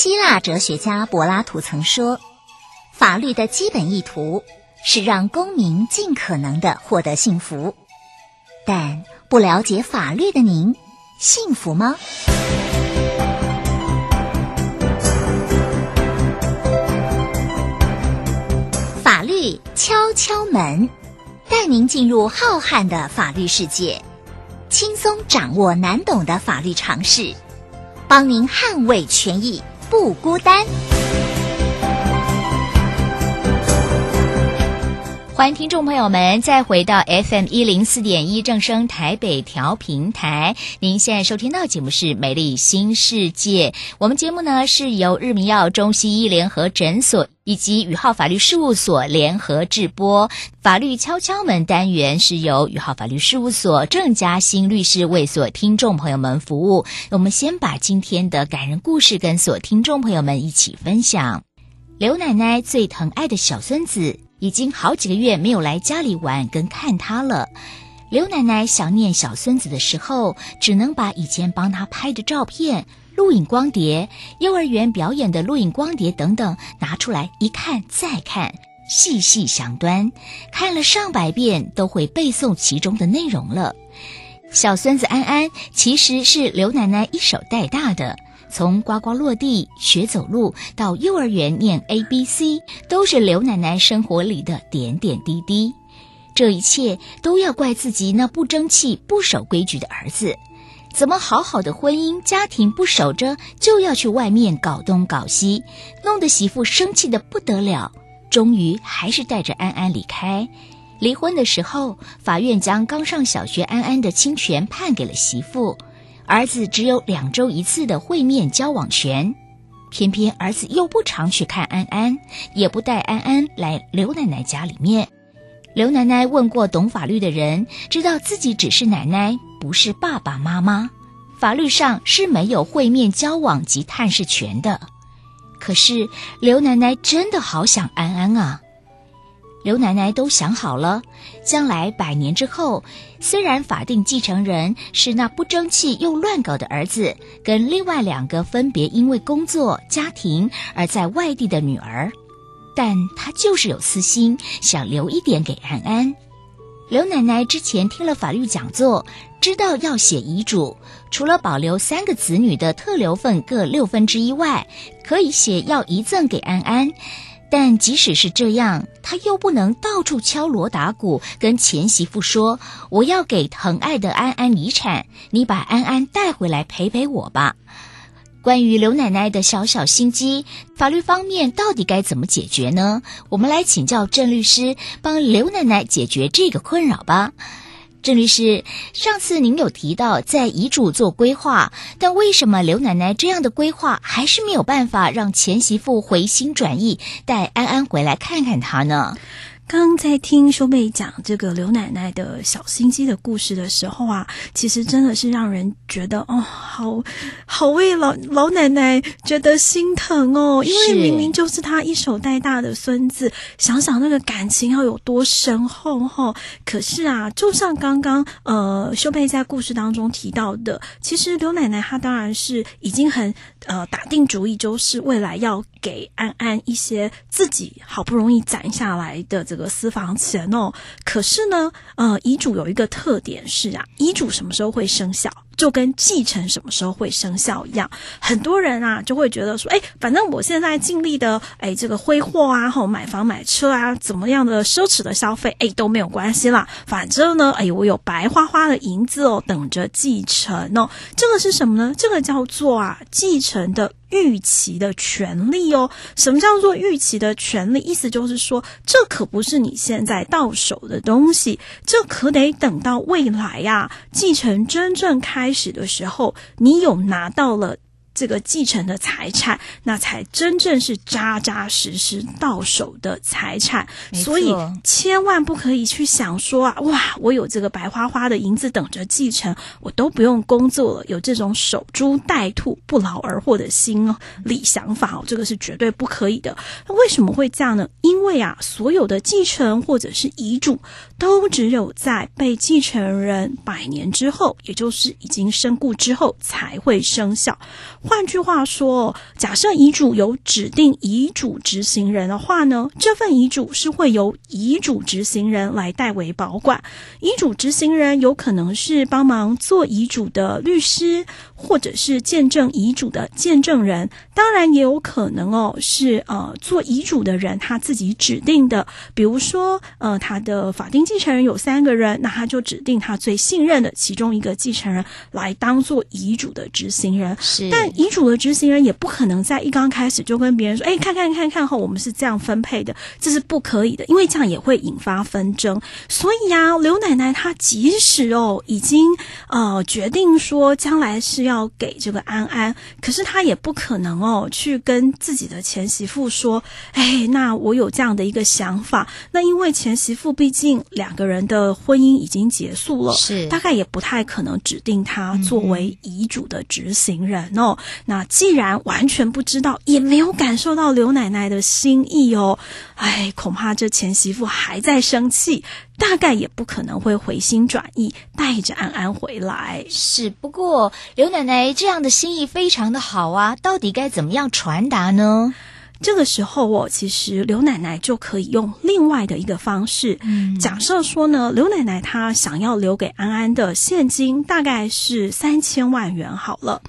希腊哲学家柏拉图曾说：“法律的基本意图是让公民尽可能的获得幸福。”但不了解法律的您，幸福吗？法律敲敲门，带您进入浩瀚的法律世界，轻松掌握难懂的法律常识，帮您捍卫权益。不孤单。欢迎听众朋友们再回到 FM 一零四点一正声台北调频台。您现在收听到节目是《美丽新世界》。我们节目呢是由日明耀中西医联合诊所以及宇浩法律事务所联合制播。法律敲敲门单元是由宇浩法律事务所郑嘉欣律师为所听众朋友们服务。我们先把今天的感人故事跟所听众朋友们一起分享。刘奶奶最疼爱的小孙子。已经好几个月没有来家里玩跟看他了。刘奶奶想念小孙子的时候，只能把以前帮他拍的照片、录影光碟、幼儿园表演的录影光碟等等拿出来一看再看，细细详端，看了上百遍都会背诵其中的内容了。小孙子安安其实是刘奶奶一手带大的。从呱呱落地学走路到幼儿园念 A B C，都是刘奶奶生活里的点点滴滴。这一切都要怪自己那不争气、不守规矩的儿子，怎么好好的婚姻家庭不守着，就要去外面搞东搞西，弄得媳妇生气的不得了。终于还是带着安安离开。离婚的时候，法院将刚上小学安安的亲权判给了媳妇。儿子只有两周一次的会面交往权，偏偏儿子又不常去看安安，也不带安安来刘奶奶家里面。刘奶奶问过懂法律的人，知道自己只是奶奶，不是爸爸妈妈，法律上是没有会面交往及探视权的。可是刘奶奶真的好想安安啊。刘奶奶都想好了，将来百年之后，虽然法定继承人是那不争气又乱搞的儿子，跟另外两个分别因为工作、家庭而在外地的女儿，但她就是有私心，想留一点给安安。刘奶奶之前听了法律讲座，知道要写遗嘱，除了保留三个子女的特留份各六分之一外，可以写要遗赠给安安。但即使是这样，他又不能到处敲锣打鼓，跟前媳妇说：“我要给疼爱的安安遗产，你把安安带回来陪陪我吧。”关于刘奶奶的小小心机，法律方面到底该怎么解决呢？我们来请教郑律师，帮刘奶奶解决这个困扰吧。郑律师，上次您有提到在遗嘱做规划，但为什么刘奶奶这样的规划还是没有办法让前媳妇回心转意，带安安回来看看她呢？刚在听修妹讲这个刘奶奶的小心机的故事的时候啊，其实真的是让人觉得哦，好好为老老奶奶觉得心疼哦，因为明明就是她一手带大的孙子，想想那个感情要有多深厚哈、哦。可是啊，就像刚刚呃修妹在故事当中提到的，其实刘奶奶她当然是已经很呃打定主意，就是未来要给安安一些自己好不容易攒下来的这个私房钱哦，可是呢，呃，遗嘱有一个特点是啊，遗嘱什么时候会生效？就跟继承什么时候会生效一样，很多人啊就会觉得说，哎，反正我现在尽力的，哎，这个挥霍啊，吼，买房买车啊，怎么样的奢侈的消费，哎，都没有关系啦。反正呢，哎，我有白花花的银子哦，等着继承哦。这个是什么呢？这个叫做啊，继承的预期的权利哦。什么叫做预期的权利？意思就是说，这可不是你现在到手的东西，这可得等到未来呀，继承真正开。始的时候，你有拿到了这个继承的财产，那才真正是扎扎实实到手的财产。所以千万不可以去想说啊，哇，我有这个白花花的银子等着继承，我都不用工作了，有这种守株待兔、不劳而获的心理想法哦，这个是绝对不可以的。那为什么会这样呢？因为啊，所有的继承或者是遗嘱，都只有在被继承人百年之后，也就是已经身故之后才会生效。换句话说，假设遗嘱有指定遗嘱执行人的话呢，这份遗嘱是会由遗嘱执行人来代为保管。遗嘱执行人有可能是帮忙做遗嘱的律师，或者是见证遗嘱的见证人。当然，也有可能哦，是呃做遗嘱的人他自己指定的。比如说，呃，他的法定继承人有三个人，那他就指定他最信任的其中一个继承人来当做遗嘱的执行人。是，但遗嘱的执行人也不可能在一刚开始就跟别人说：“哎，看看看看后，我们是这样分配的。”这是不可以的，因为这样也会引发纷争。所以呀、啊，刘奶奶她即使哦已经呃决定说将来是要给这个安安，可是她也不可能哦去跟自己的前媳妇说：“哎，那我有这样的一个想法。”那因为前媳妇毕竟两个人的婚姻已经结束了，是大概也不太可能指定她作为遗嘱的执行人哦。那既然完全不知道，也没有感受到刘奶奶的心意哦，哎，恐怕这前媳妇还在生气，大概也不可能会回心转意，带着安安回来。是，不过刘奶奶这样的心意非常的好啊，到底该怎么样传达呢？这个时候哦，其实刘奶奶就可以用另外的一个方式。嗯，假设说呢，刘奶奶她想要留给安安的现金大概是三千万元好了。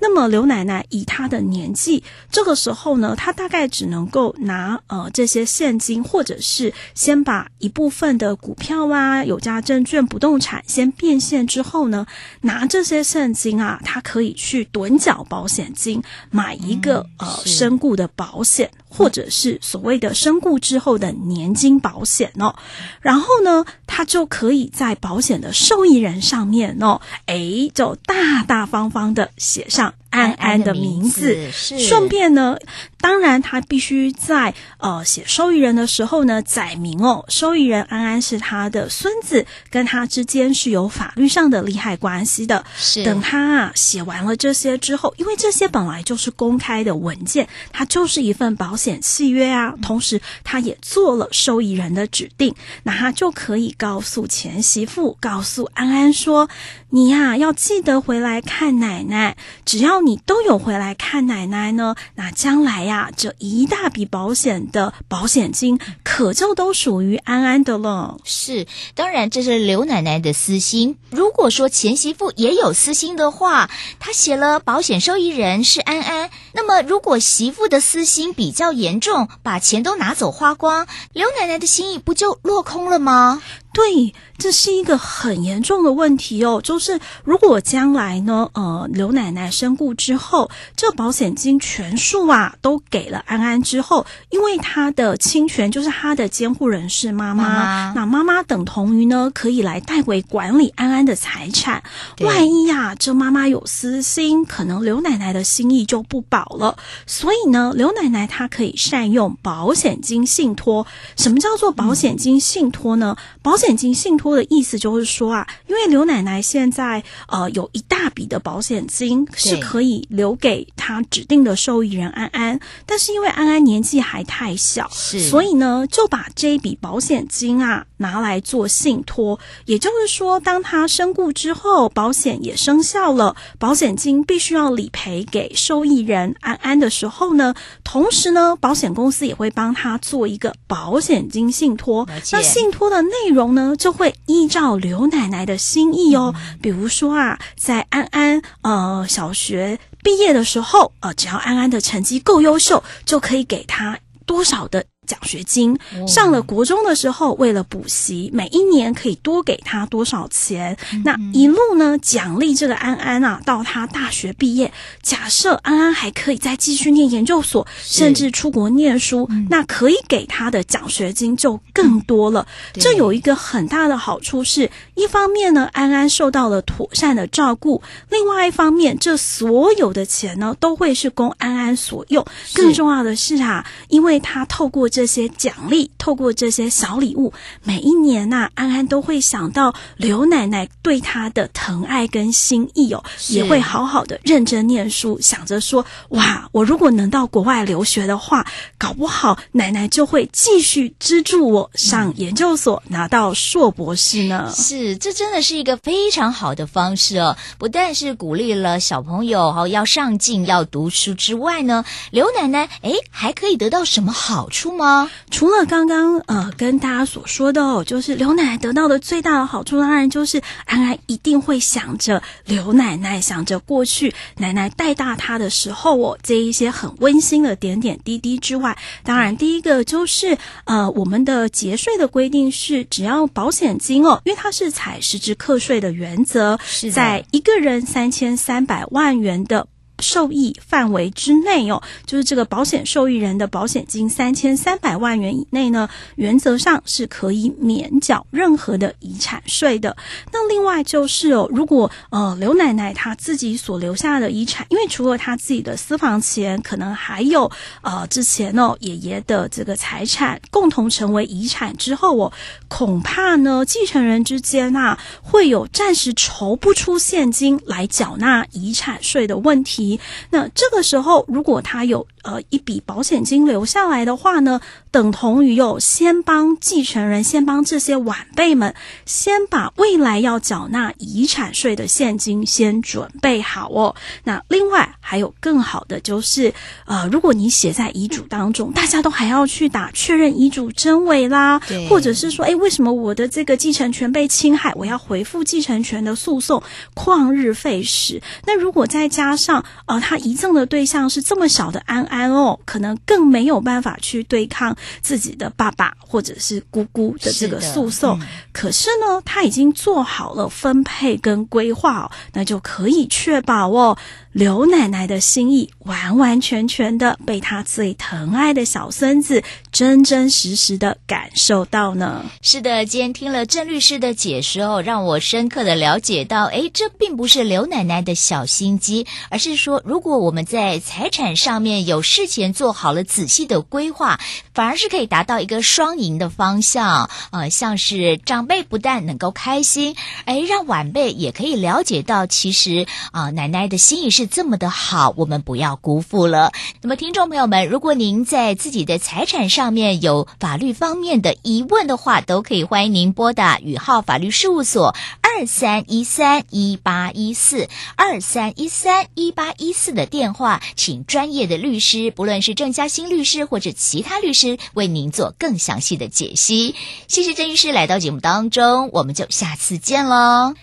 那么刘奶奶以她的年纪，这个时候呢，她大概只能够拿呃这些现金，或者是先把一部分的股票啊、有价证券、不动产先变现之后呢，拿这些现金啊，她可以去趸缴保险金，买一个、嗯、呃身故的保险。险或者是所谓的身故之后的年金保险哦，然后呢，他就可以在保险的受益人上面哦，诶，就大大方方的写上。安安的名字，顺便呢，当然他必须在呃写受益人的时候呢，载明哦，受益人安安是他的孙子，跟他之间是有法律上的利害关系的。是，等他啊写完了这些之后，因为这些本来就是公开的文件，它就是一份保险契约啊，同时他也做了受益人的指定，那他就可以告诉前媳妇，告诉安安说。你呀、啊，要记得回来看奶奶。只要你都有回来看奶奶呢，那将来呀、这一大笔保险的保险金可就都属于安安的了。是，当然这是刘奶奶的私心。如果说前媳妇也有私心的话，她写了保险受益人是安安，那么如果媳妇的私心比较严重，把钱都拿走花光，刘奶奶的心意不就落空了吗？对，这是一个很严重的问题哦。就是如果将来呢，呃，刘奶奶身故之后，这保险金全数啊都给了安安之后，因为她的亲权就是她的监护人是妈妈，妈妈，那妈妈等同于呢可以来代为管理安安的财产。万一呀、啊，这妈妈有私心，可能刘奶奶的心意就不保了。所以呢，刘奶奶她可以善用保险金信托。什么叫做保险金信托呢？嗯、保险保险金信托的意思就是说啊，因为刘奶奶现在呃有一大笔的保险金是可以留给她指定的受益人安安，但是因为安安年纪还太小，是，所以呢就把这一笔保险金啊拿来做信托，也就是说，当她身故之后，保险也生效了，保险金必须要理赔给受益人安安的时候呢，同时呢，保险公司也会帮他做一个保险金信托，那信托的内容。呢，就会依照刘奶奶的心意哦。比如说啊，在安安呃小学毕业的时候，呃，只要安安的成绩够优秀，就可以给他多少的。奖学金上了国中的时候，为了补习，每一年可以多给他多少钱？那一路呢，奖励这个安安啊，到他大学毕业。假设安安还可以再继续念研究所，甚至出国念书，那可以给他的奖学金就更多了。这有一个很大的好处是，一方面呢，安安受到了妥善的照顾；另外一方面，这所有的钱呢，都会是供安安所用。更重要的是啊，因为他透过这些奖励，透过这些小礼物，每一年呐、啊，安安都会想到刘奶奶对她的疼爱跟心意哦，也会好好的认真念书，想着说，哇，我如果能到国外留学的话，搞不好奶奶就会继续资助我上研究所，嗯、拿到硕博士呢。是，这真的是一个非常好的方式哦，不但是鼓励了小朋友哈要上进要读书之外呢，刘奶奶哎还可以得到什么好处吗？除了刚刚呃跟大家所说的哦，就是刘奶奶得到的最大的好处，当然就是安安一定会想着刘奶奶，想着过去奶奶带大她的时候哦，这一些很温馨的点点滴滴之外，当然第一个就是呃我们的节税的规定是，只要保险金哦，因为它是采实质课税的原则，是在一个人三千三百万元的。受益范围之内哦，就是这个保险受益人的保险金三千三百万元以内呢，原则上是可以免缴任何的遗产税的。那另外就是哦，如果呃刘奶奶她自己所留下的遗产，因为除了她自己的私房钱，可能还有呃之前哦爷爷的这个财产共同成为遗产之后哦，恐怕呢继承人之间啊会有暂时筹不出现金来缴纳遗产税的问题。那这个时候，如果他有呃一笔保险金留下来的话呢，等同于有先帮继承人，先帮这些晚辈们，先把未来要缴纳遗产税的现金先准备好哦。那另外还有更好的就是，呃，如果你写在遗嘱当中，大家都还要去打确认遗嘱真伪啦，或者是说，哎，为什么我的这个继承权被侵害，我要回复继承权的诉讼，旷日费时。那如果再加上，呃，他遗赠的对象是这么小的安安哦，可能更没有办法去对抗自己的爸爸或者是姑姑的这个诉讼。嗯、可是呢，他已经做好了分配跟规划哦，那就可以确保哦。刘奶奶的心意完完全全的被她最疼爱的小孙子真真实实的感受到呢。是的，今天听了郑律师的解说哦，让我深刻的了解到，诶，这并不是刘奶奶的小心机，而是说，如果我们在财产上面有事前做好了仔细的规划，反而是可以达到一个双赢的方向。呃，像是长辈不但能够开心，诶，让晚辈也可以了解到，其实啊，奶奶的心意是。这么的好，我们不要辜负了。那么，听众朋友们，如果您在自己的财产上面有法律方面的疑问的话，都可以欢迎您拨打宇浩法律事务所二三一三一八一四二三一三一八一四的电话，请专业的律师，不论是郑嘉欣律师或者其他律师，为您做更详细的解析。谢谢郑律师来到节目当中，我们就下次见喽。